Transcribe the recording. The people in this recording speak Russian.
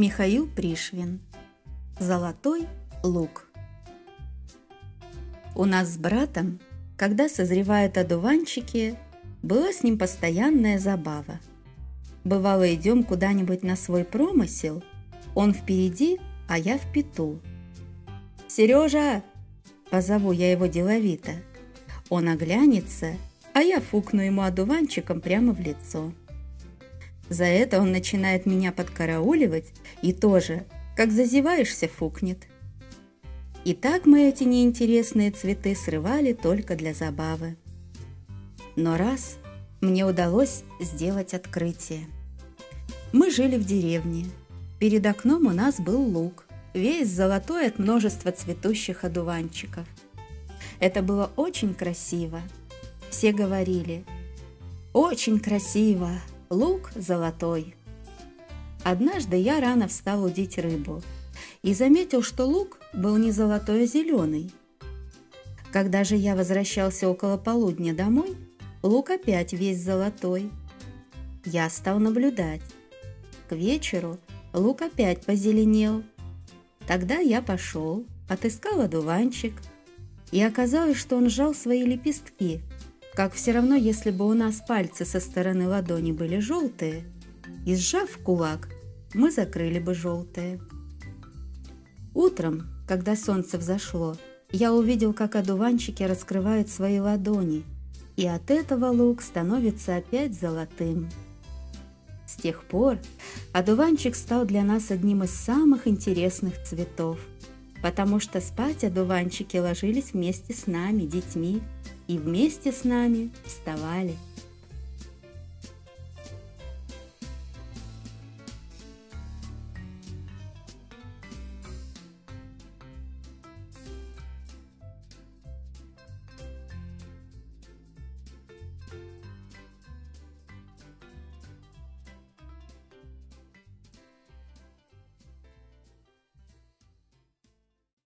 Михаил Пришвин. Золотой лук. У нас с братом, когда созревают одуванчики, была с ним постоянная забава. Бывало, идем куда-нибудь на свой промысел, он впереди, а я в пету. «Сережа!» – позову я его деловито. Он оглянется, а я фукну ему одуванчиком прямо в лицо. За это он начинает меня подкарауливать и тоже, как зазеваешься, фукнет. И так мы эти неинтересные цветы срывали только для забавы. Но раз мне удалось сделать открытие. Мы жили в деревне. Перед окном у нас был луг, весь золотой от множества цветущих одуванчиков. Это было очень красиво. Все говорили «Очень красиво, лук золотой». Однажды я рано встал удить рыбу и заметил, что лук был не золотой, а зеленый. Когда же я возвращался около полудня домой, лук опять весь золотой. Я стал наблюдать. К вечеру лук опять позеленел. Тогда я пошел, отыскал одуванчик, и оказалось, что он сжал свои лепестки, как все равно, если бы у нас пальцы со стороны ладони были желтые, и сжав кулак, мы закрыли бы желтые. Утром, когда солнце взошло, я увидел, как одуванчики раскрывают свои ладони, и от этого лук становится опять золотым. С тех пор одуванчик стал для нас одним из самых интересных цветов, потому что спать одуванчики ложились вместе с нами, детьми, и вместе с нами вставали.